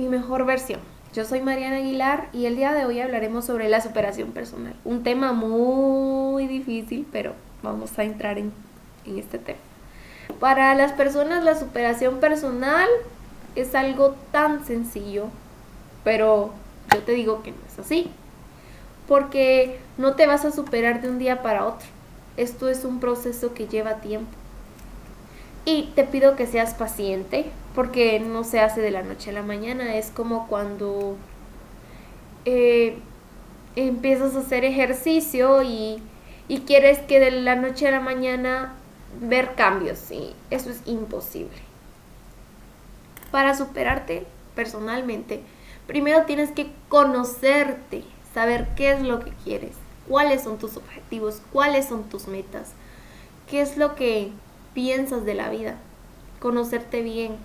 mi mejor versión. Yo soy Mariana Aguilar y el día de hoy hablaremos sobre la superación personal. Un tema muy difícil, pero vamos a entrar en, en este tema. Para las personas la superación personal es algo tan sencillo, pero yo te digo que no es así. Porque no te vas a superar de un día para otro. Esto es un proceso que lleva tiempo. Y te pido que seas paciente, porque no se hace de la noche a la mañana. Es como cuando eh, empiezas a hacer ejercicio y, y, quieres que de la noche a la mañana ver cambios. Y eso es imposible. Para superarte personalmente, primero tienes que conocerte, saber qué es lo que quieres, cuáles son tus objetivos, cuáles son tus metas, qué es lo que piensas de la vida, conocerte bien.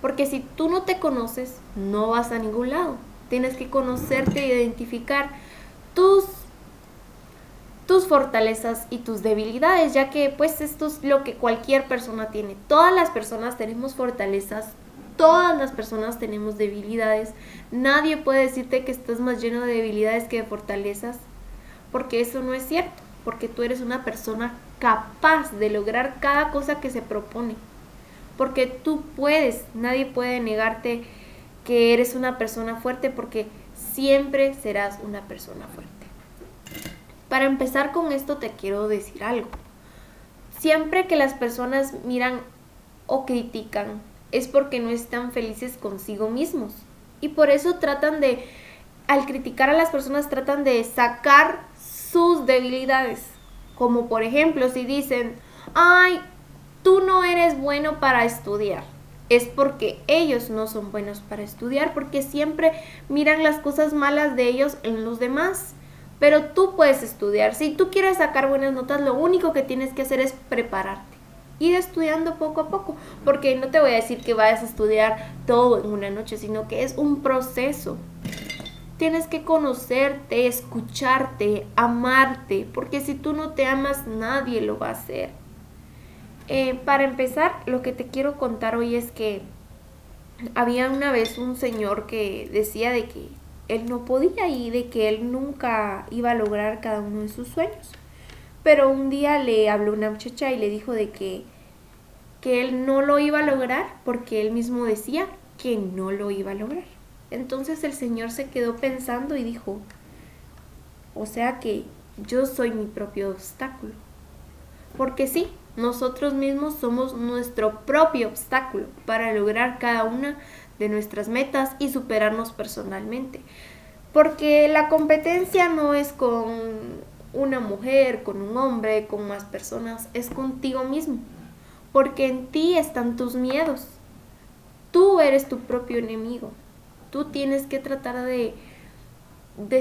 Porque si tú no te conoces, no vas a ningún lado. Tienes que conocerte e identificar tus tus fortalezas y tus debilidades, ya que pues esto es lo que cualquier persona tiene. Todas las personas tenemos fortalezas, todas las personas tenemos debilidades. Nadie puede decirte que estás más lleno de debilidades que de fortalezas, porque eso no es cierto, porque tú eres una persona capaz de lograr cada cosa que se propone. Porque tú puedes, nadie puede negarte que eres una persona fuerte porque siempre serás una persona fuerte. Para empezar con esto te quiero decir algo. Siempre que las personas miran o critican es porque no están felices consigo mismos. Y por eso tratan de, al criticar a las personas, tratan de sacar sus debilidades como por ejemplo, si dicen, ay, tú no eres bueno para estudiar. Es porque ellos no son buenos para estudiar, porque siempre miran las cosas malas de ellos en los demás. Pero tú puedes estudiar. Si tú quieres sacar buenas notas, lo único que tienes que hacer es prepararte. Ir estudiando poco a poco. Porque no te voy a decir que vayas a estudiar todo en una noche, sino que es un proceso. Tienes que conocerte, escucharte, amarte, porque si tú no te amas, nadie lo va a hacer. Eh, para empezar, lo que te quiero contar hoy es que había una vez un señor que decía de que él no podía y de que él nunca iba a lograr cada uno de sus sueños. Pero un día le habló una muchacha y le dijo de que, que él no lo iba a lograr porque él mismo decía que no lo iba a lograr. Entonces el Señor se quedó pensando y dijo, o sea que yo soy mi propio obstáculo. Porque sí, nosotros mismos somos nuestro propio obstáculo para lograr cada una de nuestras metas y superarnos personalmente. Porque la competencia no es con una mujer, con un hombre, con más personas, es contigo mismo. Porque en ti están tus miedos. Tú eres tu propio enemigo. Tú tienes que tratar de,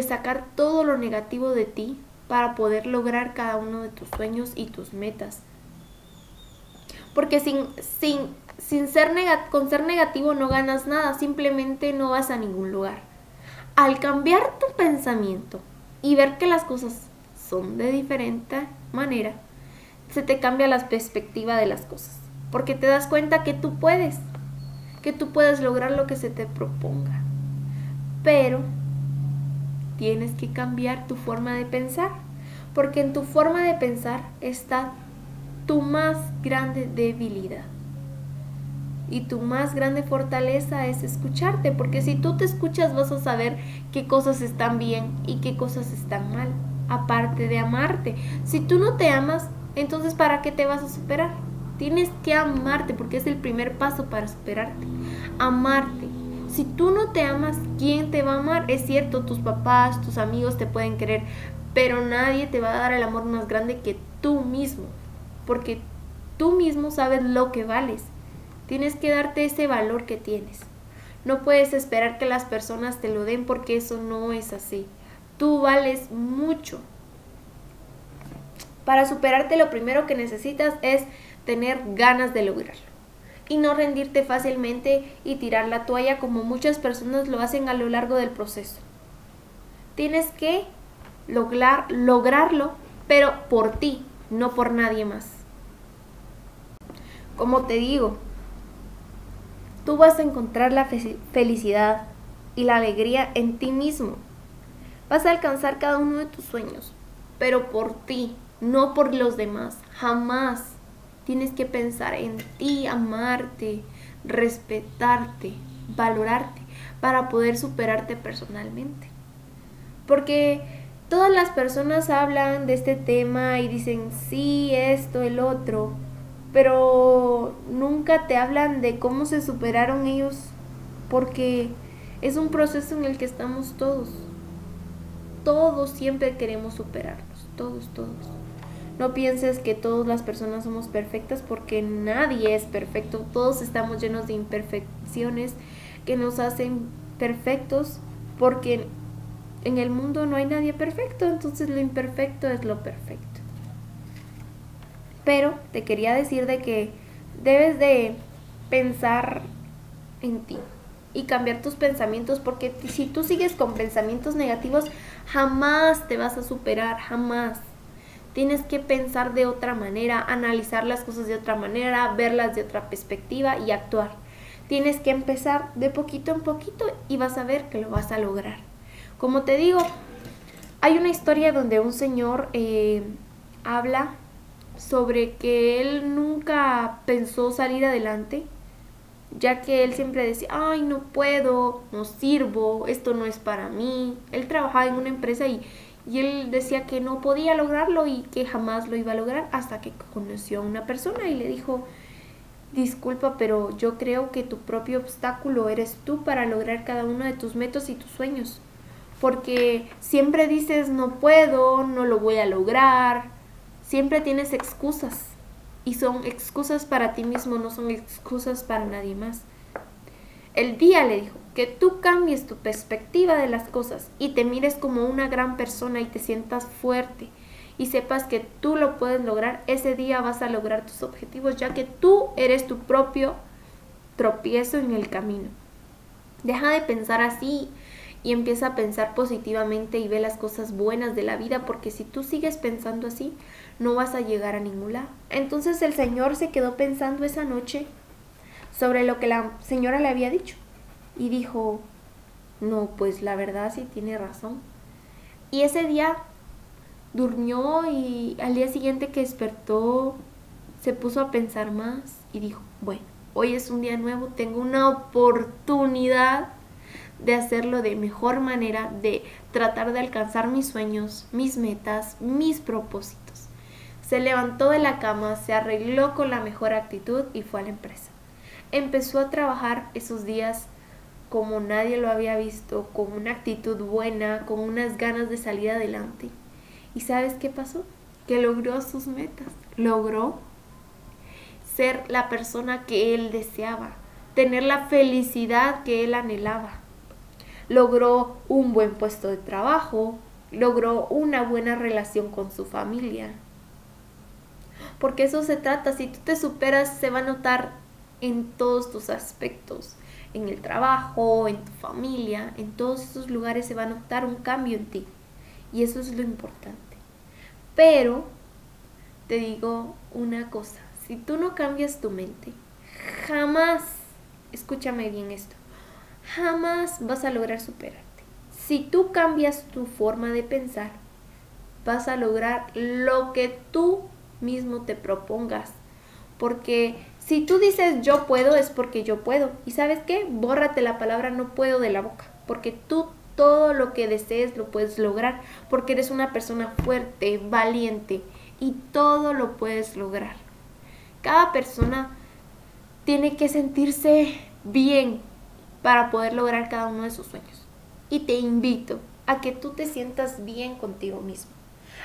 sacar todo lo negativo de ti para poder lograr cada uno de tus sueños y tus metas. Porque sin, sin, sin ser con ser negativo no ganas nada, simplemente no vas a ningún lugar. Al cambiar tu pensamiento y ver que las cosas son de diferente manera, se te cambia la perspectiva de las cosas. Porque te das cuenta que tú puedes que tú puedes lograr lo que se te proponga. Pero tienes que cambiar tu forma de pensar, porque en tu forma de pensar está tu más grande debilidad. Y tu más grande fortaleza es escucharte, porque si tú te escuchas vas a saber qué cosas están bien y qué cosas están mal, aparte de amarte. Si tú no te amas, entonces ¿para qué te vas a superar? Tienes que amarte porque es el primer paso para superarte. Amarte. Si tú no te amas, ¿quién te va a amar? Es cierto, tus papás, tus amigos te pueden querer, pero nadie te va a dar el amor más grande que tú mismo. Porque tú mismo sabes lo que vales. Tienes que darte ese valor que tienes. No puedes esperar que las personas te lo den porque eso no es así. Tú vales mucho. Para superarte lo primero que necesitas es tener ganas de lograrlo y no rendirte fácilmente y tirar la toalla como muchas personas lo hacen a lo largo del proceso. Tienes que lograr, lograrlo, pero por ti, no por nadie más. Como te digo, Tú vas a encontrar la felicidad y la alegría en ti mismo. Vas a alcanzar cada uno de tus sueños, pero por ti, no por los demás. Jamás tienes que pensar en ti, amarte, respetarte, valorarte para poder superarte personalmente. Porque todas las personas hablan de este tema y dicen sí, esto, el otro, pero nunca te hablan de cómo se superaron ellos porque es un proceso en el que estamos todos. Todos siempre queremos superarnos, todos, todos. No pienses que todas las personas somos perfectas porque nadie es perfecto. Todos estamos llenos de imperfecciones que nos hacen perfectos porque en el mundo no hay nadie perfecto, entonces lo imperfecto es lo perfecto. Pero te quería decir de que debes de pensar en ti y cambiar tus pensamientos porque si tú sigues con pensamientos negativos jamás te vas a superar, jamás. Tienes que pensar de otra manera, analizar las cosas de otra manera, verlas de otra perspectiva y actuar. Tienes que empezar de poquito en poquito y vas a ver que lo vas a lograr. Como te digo, hay una historia donde un señor eh, habla sobre que él nunca pensó salir adelante, ya que él siempre decía, ay, no puedo, no sirvo, esto no es para mí. Él trabajaba en una empresa y, y él decía que no podía lograrlo y que jamás lo iba a lograr hasta que conoció a una persona y le dijo, Disculpa, pero yo creo que tu propio obstáculo eres tú para lograr cada uno de tus metas y tus sueños. Porque siempre dices no puedo, no lo voy a lograr. Siempre tienes excusas. Y son excusas para ti mismo, no son excusas para nadie más. El día le dijo que tú cambies tu perspectiva de las cosas y te mires como una gran persona y te sientas fuerte y sepas que tú lo puedes lograr, ese día vas a lograr tus objetivos, ya que tú eres tu propio tropiezo en el camino. Deja de pensar así y empieza a pensar positivamente y ve las cosas buenas de la vida, porque si tú sigues pensando así, no vas a llegar a ningún lado. Entonces el Señor se quedó pensando esa noche sobre lo que la señora le había dicho y dijo, no, pues la verdad sí tiene razón. Y ese día durmió y al día siguiente que despertó se puso a pensar más y dijo, bueno, hoy es un día nuevo, tengo una oportunidad de hacerlo de mejor manera, de tratar de alcanzar mis sueños, mis metas, mis propósitos. Se levantó de la cama, se arregló con la mejor actitud y fue a la empresa. Empezó a trabajar esos días como nadie lo había visto, con una actitud buena, con unas ganas de salir adelante. ¿Y sabes qué pasó? Que logró sus metas, logró ser la persona que él deseaba, tener la felicidad que él anhelaba. Logró un buen puesto de trabajo, logró una buena relación con su familia. Porque eso se trata, si tú te superas se va a notar en todos tus aspectos, en el trabajo, en tu familia, en todos esos lugares se va a notar un cambio en ti. Y eso es lo importante. Pero te digo una cosa, si tú no cambias tu mente, jamás, escúchame bien esto, jamás vas a lograr superarte. Si tú cambias tu forma de pensar, vas a lograr lo que tú mismo te propongas. Porque si tú dices yo puedo, es porque yo puedo. ¿Y sabes qué? Bórrate la palabra no puedo de la boca. Porque tú todo lo que desees lo puedes lograr porque eres una persona fuerte, valiente y todo lo puedes lograr. Cada persona tiene que sentirse bien para poder lograr cada uno de sus sueños. Y te invito a que tú te sientas bien contigo mismo,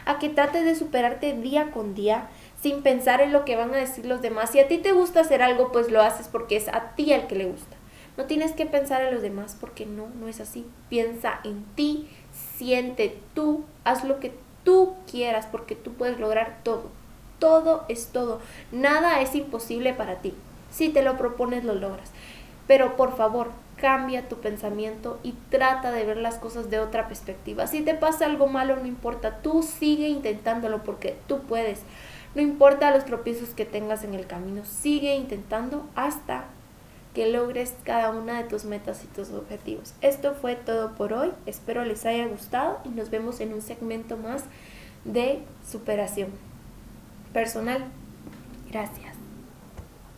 a que trates de superarte día con día sin pensar en lo que van a decir los demás. Si a ti te gusta hacer algo, pues lo haces porque es a ti el que le gusta. No tienes que pensar en los demás porque no, no es así. Piensa en ti, siente tú, haz lo que tú quieras porque tú puedes lograr todo. Todo es todo. Nada es imposible para ti. Si te lo propones, lo logras. Pero por favor, cambia tu pensamiento y trata de ver las cosas de otra perspectiva. Si te pasa algo malo, no importa, tú sigue intentándolo porque tú puedes. No importa los tropiezos que tengas en el camino, sigue intentando hasta que logres cada una de tus metas y tus objetivos. Esto fue todo por hoy, espero les haya gustado y nos vemos en un segmento más de superación personal. Gracias.